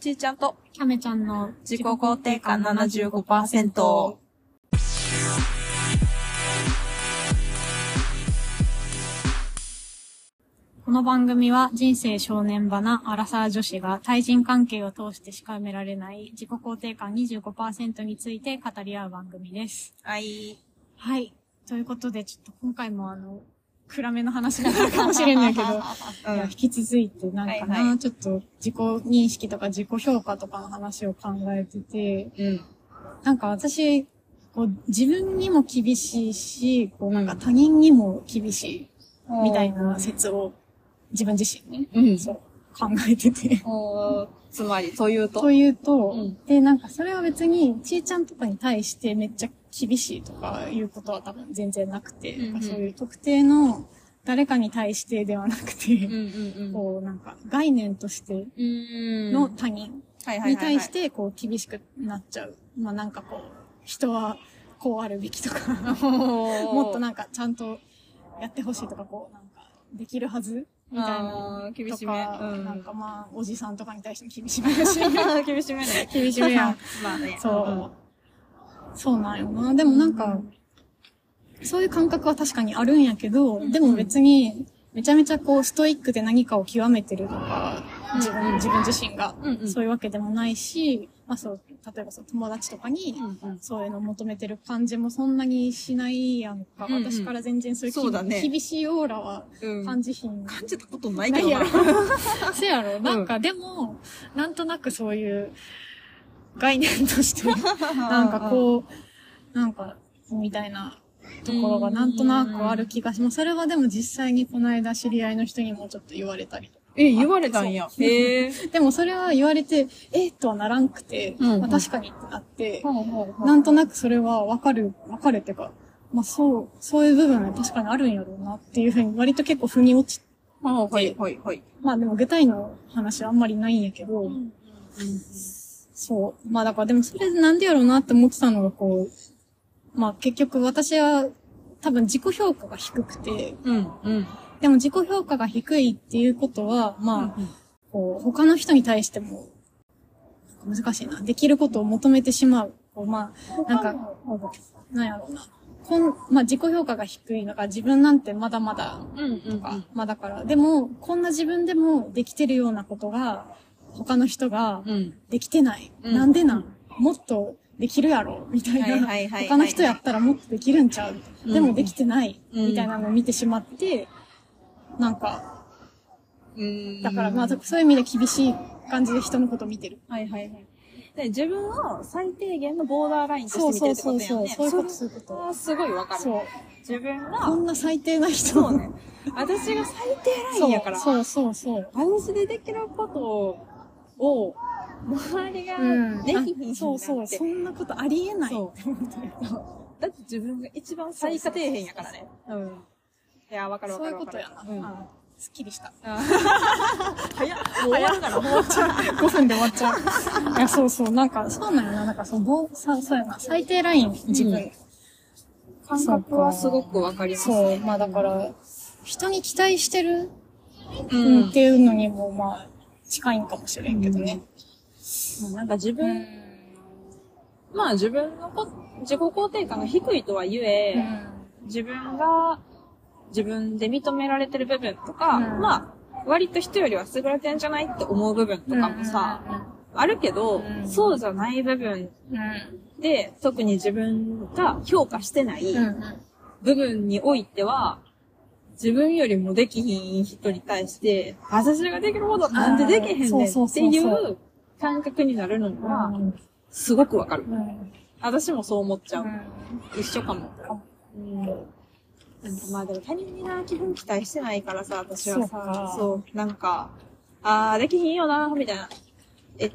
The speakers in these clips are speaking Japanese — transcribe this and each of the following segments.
ちーちゃんとキャメちゃんの自己肯定感75%。この番組は人生少年場なアラサー女子が対人関係を通してしかめられない自己肯定感25%について語り合う番組です。はい。はい。ということで、ちょっと今回もあの、暗めの話がなるかもしれないけど、いや引き続いてなんかな、はいはいちょっと自己認識とか自己評価とかの話を考えてて、うん。なんか私、こう自分にも厳しいし、こうなんか他人にも厳しいみたいな説を自分自身ね、うん。そう考えてて。つまり、というと。というと、うんで、なんかそれは別に、ちーちゃんとかに対してめっちゃ厳しいとかいうことは多分全然なくて、うんうんそういう特定の誰かに対してではなくて、うんうんうん。こうなんか概念としてうんの他人に対してこう厳しくなっちゃう。まあなんかこう、人はこうあるべきとか、ももっとなんかちゃんとやってほしいとか、こうなんかできるはずみたいな厳しとめ。か、うんなんかまあおじさんとかに対しても厳しめだし、厳しめね。厳しめやん。まあね。そう。そうなんよな。でもなんか、そういう感覚は確かにあるんやけど、でも別に、めちゃめちゃこう、ストイックで何かを極めてるとか、自分、自分自身がそういうわけでもないし、まあそう、例えばそう、友達とかに、うんうんそういうのを求めてる感じもそんなにしないやんか。うんうん私から全然そういうそうだね厳しいオーラはうん。感じひん。感じたことないけどな。せやろ。なんか、でも、なんとなくそういう概念として、なんかこう、なんか、みたいなところがなんとなくある気がします。それはでも実際にこの間知り合いの人にもちょっと言われたりとか。え、言われたんや。へえ。でもそれは言われて、えっとはならんくて、うんうんまあ確かにってなって、ほうほうほうなんとなくそれはわかる、わかるっていうか、まあそう、そういう部分は確かにあるんやろうなっていうふうに割と結構腑に落ちほうはいはいはい。まあでも具体の話はあんまりないんやけど、そう。まあだからでもそれでなんでやろうなって思ってたのがこう、まあ結局私は多分自己評価が低くて、うんうん。でも自己評価が低いっていうことは、まあ、こう他の人に対しても、難しいな。できることを求めてしまう。こうまあ、なんか、なんやろうな。こん、まあ自己評価が低いのが自分なんてまだまだうんうんとか、まあだから、でも、こんな自分でもできてるようなことが、他の人がうん。できてない。うんなんでなんもっとできるやろみたいな。はいはいはいはい他の人やったらもっとできるんちゃう、うんでもできてない。うんみたいなのを見てしまって、なんか、うん。だからまあそういう意味で厳しい感じで人のことを見てる。はいはいはい。で、自分を最低限のボーダーラインとして見てるってことやんね。そういうこと、そういうこと。はすごいわかる。そう。自分こが、んな最低な人。そうね。私が最低ラインやから、そうそうそうそう。私でできることを、周りがうん。できひんあそうそう。そんなことありえない。そうだって自分が一番最下底辺やからね。うん。いや、わかるわそういうかるわかる。ことやな。うん。あすっきりした。早っ。もう終わるから、もう。5分で終わっちゃう。いや、そうそう。なんか、そうなんやな。なんか、その、ぼさ、そうやな。最低ライン、自分。うん感覚はすごくわかります。そう。まあ、だから、人に期待してる、ううん、っていうのにも、まあ、近いんかもしれんけどね。なんか自分、まあ自分のこ自己肯定感が低いとは言え、うん。自分が自分で認められてる部分とか、うんまあ、割と人よりは優れてんじゃないって思う部分とかもさ、あるけど、うんそうじゃない部分うん。で、特に自分が評価してない。部分においては、自分よりもできひん人に対して、私ができることなんでできへんねんっていう感覚になるのは、すごくわかる。うん。私もそう思っちゃう。うん。一緒かも。うん。なんかまあでも他人にな、基本期待してないからさ、私はそうさか、そうなんか、あー、できひんよな、みたいな。え、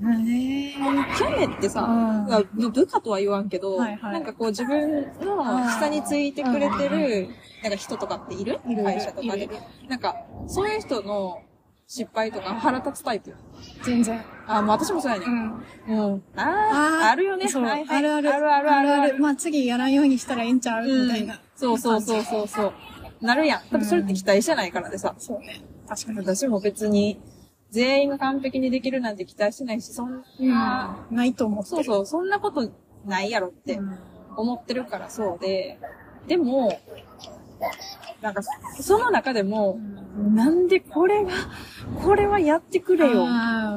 ねキャメってさ、部下とは言わんけど、はいはいなんかこう自分の下についてくれてる、なんか人とかっている？会社とかで。なんか、そういう人の失敗とか腹立つタイプ。全然。あー、もう私もそうやね。うん。うん。あー、あるよね。そう、はいはいあるある。あるあるあるある。まあ次やらんようにしたらええんちゃう？みたいな。そうそうそうそうそう。なるやん。多分それって期待してないからでさ。そうね。確かに。私も別に、全員が完璧にできるなんて期待してないし、そんな、ないと思ってる。そうそう、そんなことないやろってうん思ってるからそうで、でも、なんか、その中でも、なんでこれが、これはやってくれよ、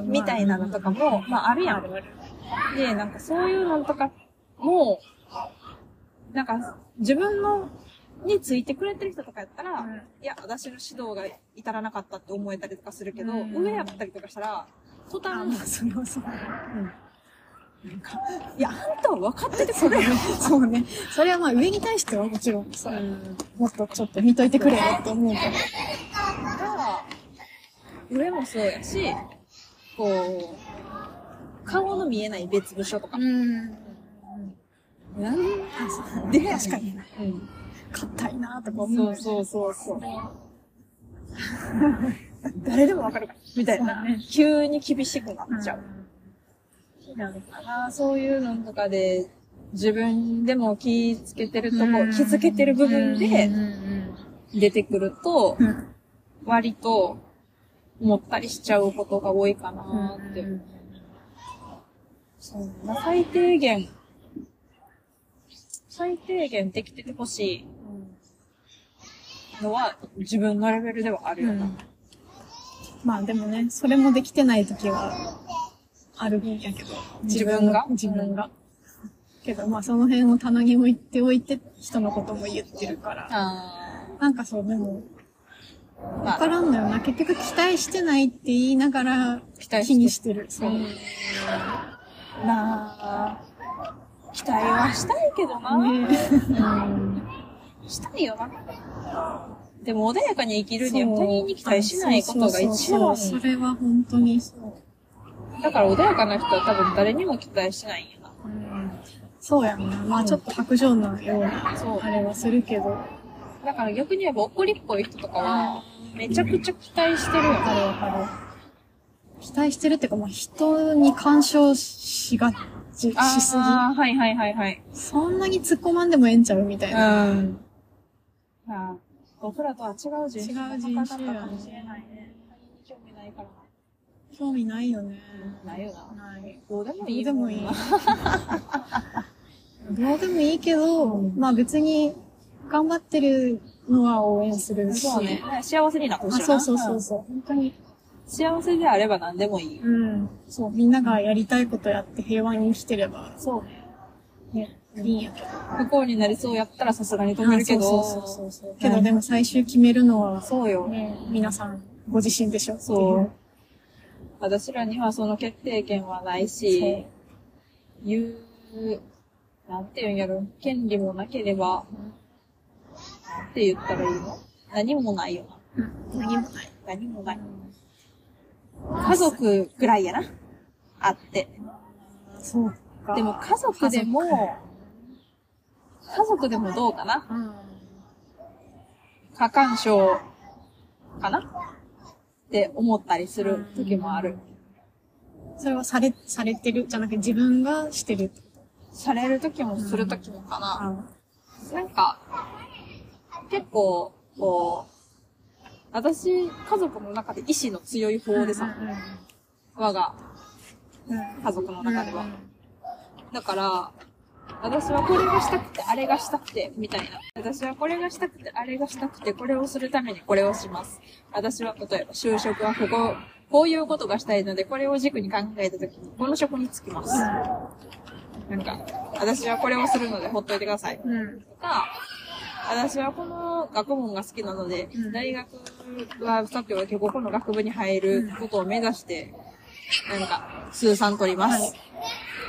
みたいなのとかも、まああるやん。で、なんかそういうのとかも、なんか自分の、についてくれてる人とかやったら、うんいや、私の指導が至らなかったって思えたりとかするけど、うん上やったりとかしたら、途端それはそう。なんか、いや、あんたは分かっててそれよ。そうね。それはまあ上に対してはもちろんさ、もっとちょっと見といてくれよって思うけど。が、上もそうやし、こう、顔の見えない別部署とか。ん。なんで、確かに。うん。硬いなとか思。そううそうそうそう。誰でもわかるから。みたいな。ね急に厳しくなっちゃう。うなのかなそういうのとかで、自分でも気つけてるとこ、ん。気づけてる部分うんでうん出てくるとう、ん割と思ったりしちゃうことが多いかなうん。って。そうまあ最低限、最低限できててほしいのは自分のレベルではあるよな。まあでもね、それもできてない時はあるんやけど。自分が？自分が。けどまあその辺を棚に置いておいて人のことも言ってるから。あなんかそう、でも、ーわからんのよな。結局期待してないって言いながら期にしてる。そう。まあ、期待はしたいけどな。ねうん。したいよな。でも穏やかに生きるには他人に期待しないことが一番それは本当にそう。だから穏やかな人は多分誰にも期待しないんやな。そうやんな。まあちょっと白状なような、そうあれはするけど。だから逆に言えば怒りっぽい人とかは、めちゃくちゃ期待してるよわかるわかる。期待してるっていうか、まあ人に干渉しがち、しすぎ。はいはいはいはい。そんなに突っ込まんでもええんちゃうみたいな。うん。まあ、僕らとは違う人種の違う人種やかもしれないね。興味ないから興味ないよね。な。ないよな。ない。どうでもどいいうでもいいな。。どうでもいいけど、まあ別に頑張ってるのは応援するし。そうね。幸せになってほしい。そうそうそうそう。本当に。幸せであれば何でもいい。うん。そう、みんながやりたいことやって平和に生きてれば、そうね。ね、いいんやけど。不幸になりそうやったらさすがに止めるけど。そうそうそうそう。けどでも最終決めるのは、そうよ。ね、皆さんご自身でしょそう。私らにはその決定権はないし、言う、なんて言うんやろ、権利もなければ、なんて言ったらいいの？何もないよな。うん。何もない。何もない。家族ぐらいやな。あって。そうか。でも家族でも、家族でもどうかなうん。過干渉かなって思ったりする時もある。それはされ、されてる？じゃなくて自分がしてる？される時もする時もかな。あなんか、結構、こう、私、家族の中で意志の強い方でさ、我が。家族の中では。だから、私はこれがしたくて、あれがしたくて、みたいな。私はこれがしたくて、あれがしたくて、これをするためにこれをします。私は例えば就職はここ、こういうことがしたいので、これを軸に考えたときに、この職に就きます。なんか、私はこれをするのでほっといてください。うん。とか、私はこの学問が好きなので、うん大学はさっきは結構この学部に入ることを目指して、なんか、数三取ります。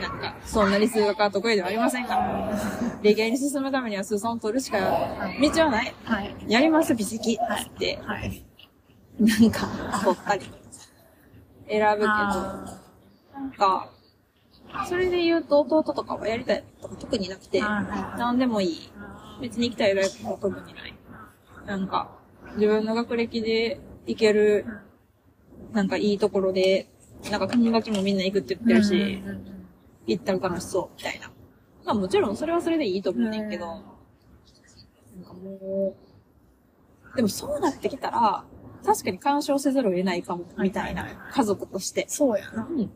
なんか、そんなに数学は得意ではありませんが、理系に進むためには数三を取るしか道はない。はい。やります、美籍って、はい。なんか、取ったり。選ぶけど、あなんか、それで言うと弟とかはやりたいとか特になくて、はいはいなんでもいい。別に行きたい大学も特にない。なんか、自分の学歴で行ける、なんかいいところで、なんか友達もみんな行くって言ってるし、行ったら楽しそう、みたいな。まあもちろんそれはそれでいいと思うねんけど、うんなんかもう、でもそうなってきたら、確かに干渉せざるを得ないかも、みたいな。家族として。そうやな。うん。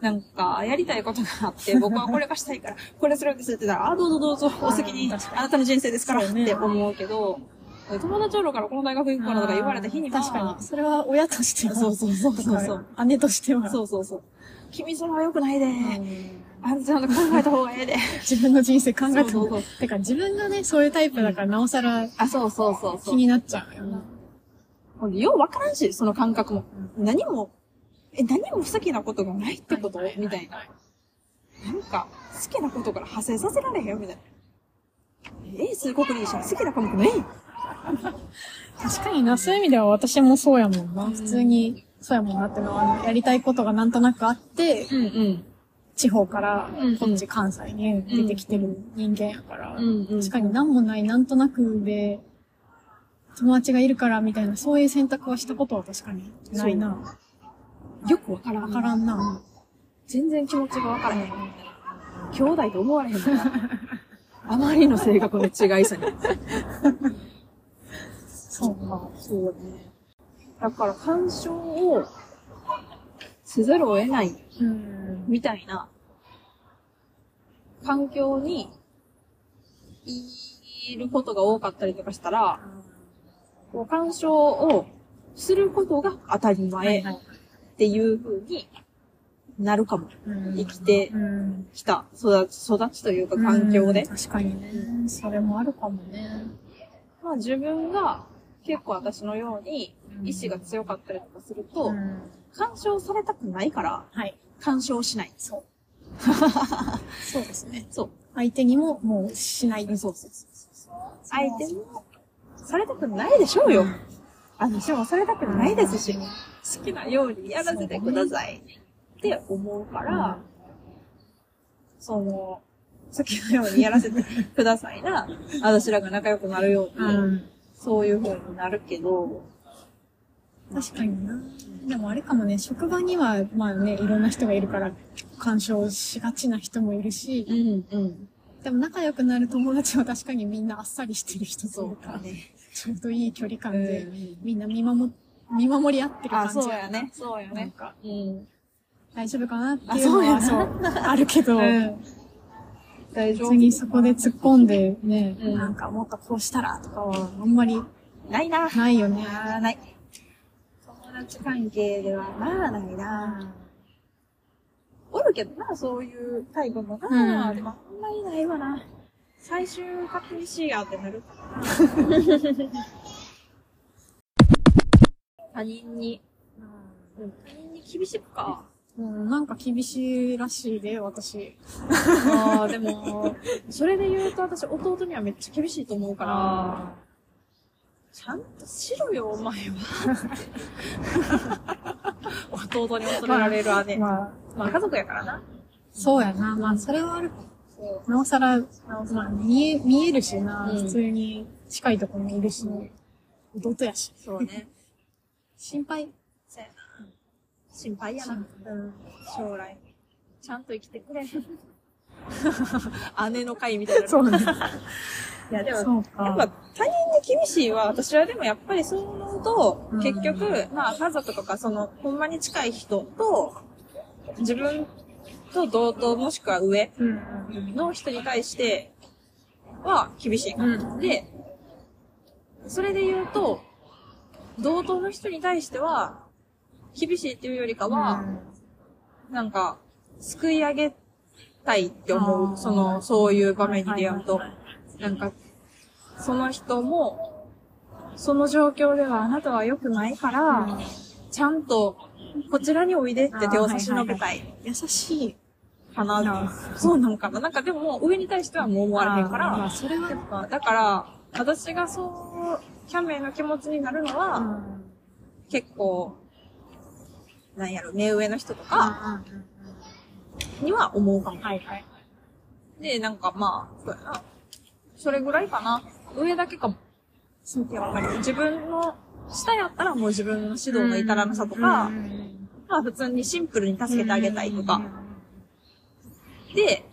なんか、やりたいことがあって、僕はこれがしたいから、これするんですって言ったら、あ、どうぞどうぞ、お好きに、あなたの人生ですからって思うけど、友達おるからこの大学行くからとか言われた日には、確かに。それは親としては。そうそうそうそうそう。姉としては。そうそうそう。君それは良くないで、うんあんたちゃんと考えた方がええで。自分の人生考えてもそうそうてか自分がね、そういうタイプだからなおさらあ、そうそうそうそう。気になっちゃうよな。ほんでようわからんし、その感覚も。何も、え、何も好きなことがないってこと？みたいな。なんか、好きなことから派生させられへんよみたいな。え、数国でいいし、好きな科目ない確かにな、そういう意味では私もそうやもんな。普通に、そうやもんなってのは、あのやりたいことがなんとなくあって、うんうん。地方からこっち関西に出てきてる人間やから、うんうん。確かに何もないなんとなくで、友達がいるからみたいな、そういう選択はしたことは確かにないな。よくわからん。わからんな。全然気持ちがわからへん。兄弟と思われへんもんな。あまりの性格の違いさに。そうか。そうね。だから干渉をせざるを得ないうん。みたいな環境にいることが多かったりとかしたら、こう干渉をすることが当たり前っていう風になるかも。生きてうんきた育ち、育ちというか環境でうん。確かにね。それもあるかもね。まあ自分が結構私のように意志が強かったりとかすると、ん干渉されたくないからはい。干渉しない。そう。そうですね。そう。相手にももうしない。そうそう相手もされたくないでしょうよ。私もされたくないですし、好きなようにやらせてくださいって思うから、その、好きなようにやらせてくださいな、私らが仲良くなるように、うん。そういう風になるけど、確かにな。でもあれかもね、職場には、まあね、いろんな人がいるから、干渉しがちな人もいるし、うん、うん。でも仲良くなる友達は確かにみんなあっさりしてる人とか、かね。ちょうどいい距離感で、うんみんな見守、見守り合ってる感あ、じ。そうやね。。そうやね。なんか、うん。大丈夫かなっていうのは、あそそうう あるけど、うん大丈夫別にそこで突っ込んでね、うんなんかもっとこうしたらとかはあんまりないな。ないよね。ない。友達関係ではまあないな。おるけどな、そういうタイプもな、うんんまりないわな。最終確認しやってなる。他人に、うん他人に厳しくか。うん、なんか厳しいらしいで、私。ああ、でも、それで言うと私弟にはめっちゃ厳しいと思うから、ちゃんとしろよ、お前は。弟に恐れられる姉。まあ、まあ、家族やからな。そうやな。まあ、それはある。なおさら、まあ、見え、見えるしな、うん普通に近いところにいるし、弟やし。そうね。心配。そうやな。心配やな。うん。将来。ちゃんと生きてくれ。姉の会みたいな。そうね。いや、でも。やっぱ他人に厳しいは、私はでもやっぱりそう思うと、うん結局、まあ家族とかその、ほんまに近い人と、自分と同等もしくは上うん。の人に対しては厳しいかな。で、それで言うと、同等の人に対しては、厳しいっていうよりかは、なんか、救い上げたいって思う。その、そういう場面に出会うと。なんか、その人も、その状況ではあなたは良くないから、ちゃんと、こちらにおいでって手を差し伸べたい優しい。かな。そうなんかな。なんかでも、上に対してはもう思われへんかまあ、ら、それはやっぱ、だから、私がそう、キャメの気持ちになるのは、結構、なんやろ、目上の人とかには思うかも。はいはい。で、なんかまあ、そうやな。それぐらいかな。上だけかも。やっぱり自分の下やったらもう自分の指導の至らなさとか、まあ普通にシンプルに助けてあげたいとか。で、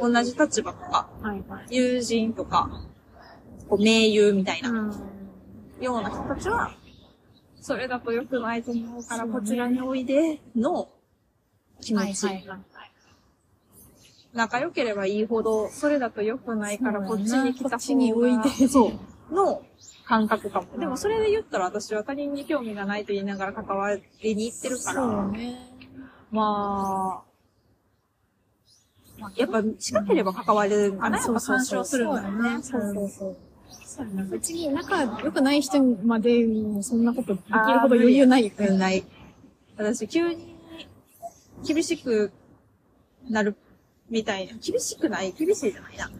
同じ立場とか、はいはい。友人とか、こう盟友みたいな、うん。ような人たちは、それだと良くないと思うから、こちらにおいでの気持ち。仲良ければいいほど、それだと良くないから、こっちに来た方がこっちにおいで。そう。の感覚かも。でもそれで言ったら私は他人に興味がないと言いながら関わりに行ってるから、そうね。まあ、やっぱ近ければ関われるんかな、やっぱ干渉するんだよね。そうそうそう。そうやな。別に仲良くない人までそんなことできるほど余裕ないよね。うんない。私、急に厳しくなるみたいな。厳しくない？厳しいじゃないな。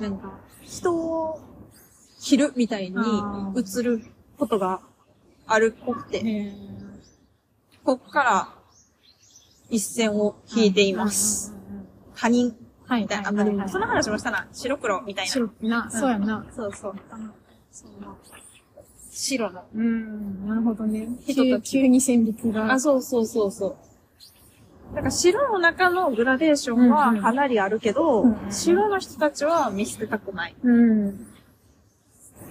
なんか、人を切るみたいにあ映ることがあるっぽくて、へこっから一線を引いています。他人はいみたいな。その話もしたな。白黒みたいな。白いな、そうやな。そうそう。白の。うん、なるほどね。人たち急急に線引きが。あ、そうそうそうそう。だから白の中のグラデーションはかなりあるけど、白の人たちは見捨てたくない。うん。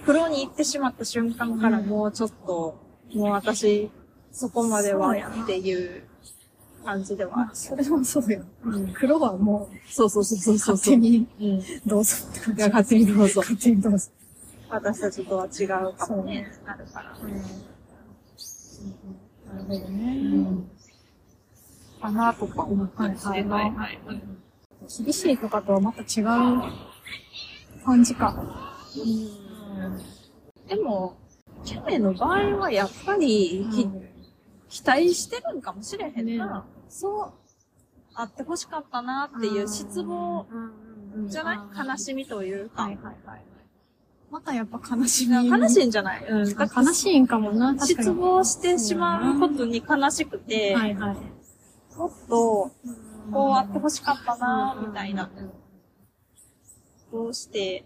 黒に行ってしまった瞬間からもうちょっと、もう私、そこまではっていう感じではある。まあ、それもそうよ。うん黒はもそうそうそうそうう、そう。勝手にうん。いどうぞって感じ。や、勝手にどうぞ。勝手にどうぞ。私たちとは違うかもね、あるから。なるほどね。かなとか思ったりして。はいはいはいはい。厳しいとかとはまた違う感じか。でも、キャメの場合はやっぱり、き期待してるんかもしれへんな。ねそう、あってほしかったなっていう失望じゃない？悲しみというか。はいはいはい。またやっぱ悲しみ。悲しいんじゃない？うん。だ悲しいんかもな。失望してしまうことに悲しくて、はいはい。もっと、こうあってほしかったなみたいな。どうして、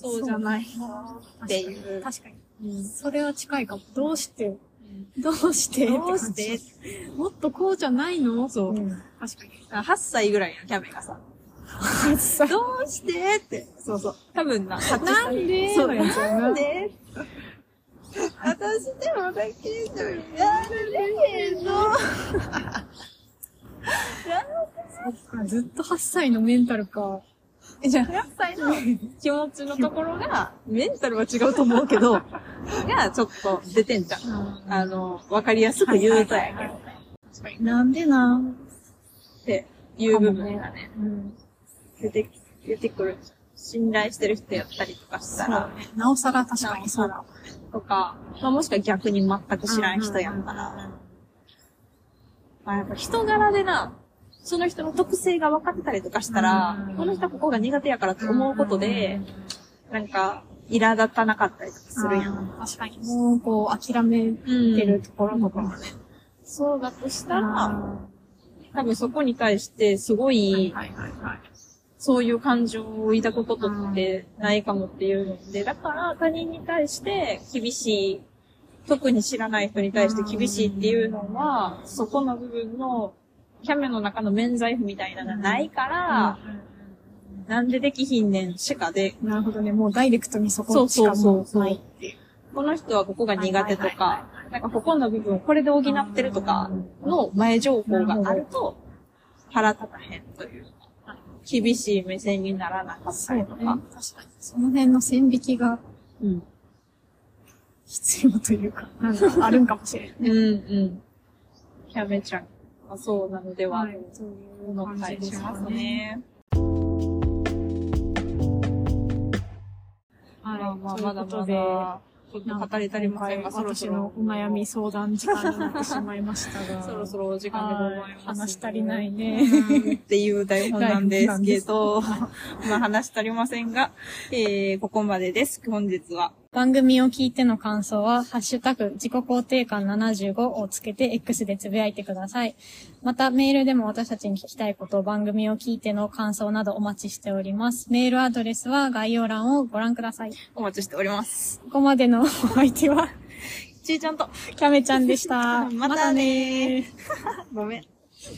そうじゃないのっていう。確かに。うん。それは近いかも。どうして、どうして？どうして？もっとこうじゃないの？そう。確かに。8歳ぐらいのキャメがさ、どうして？って。そうそう。多分な、8なんで？そう、ななんで？私でもだけど、やれへんの。そっか、ずっと8歳のメンタルか。えじゃあ、8歳の気持ちのところが、メンタルは違うと思うけど、が、ちょっと出てんじゃん。あの、わかりやすく言うと。やけど、なんでなっていう部分がね、うん。出て、出てくる。信頼してる人やったりとかしたら、なおさら確かにそうか。とか、まあ、もしくは逆に全く知らん人やったら、まあ、やっぱ人柄でな、その人の特性が分かってたりとかしたらうん、この人はここが苦手やからって思うことで、なんか、苛立たなかったりとかするやん。確かに。もう、こう、諦めてるところとかもね。そうだとしたら、あ多分そこに対してすごーい、はいはいはい。そういう感情を抱くことってないかもっていうので、だから他人に対して厳しい、特に知らない人に対して厳しいっていうのは、そこの部分の、キャメの中の免罪符みたいなのがないから、なんでできひんねんしかで、なるほどね。もうダイレクトにそこしかそうそうそうそうもうないっていう。この人はここが苦手とか、なんかここの部分をこれで補ってるとかの前情報があると、腹立たへんというか、厳しい目線にならなかったりとか。確かに。その辺の線引きがうん。必要というか、なんかあるんかもしれない。うんうん。キャメちゃんはそうなのでは、はいそういう思ったりしますね。はい。まあまあ、というまだまだ、語り足りませんが、そろそろ私のお悩み相談時間になってしまいましたが。そろそろお時間でございはいます。話足りないね。うんっていう台本なんですけど、まあ話足りませんが、えー、ここまでです。本日は。番組を聞いての感想は、ハッシュタグ、自己肯定感75をつけて X でつぶやいてください。また、メールでも私たちに聞きたいこと、番組を聞いての感想などお待ちしております。メールアドレスは概要欄をご覧ください。お待ちしております。ここまでのお相手は、ちーちゃんと、キャメちゃんでした。またねー ごめん。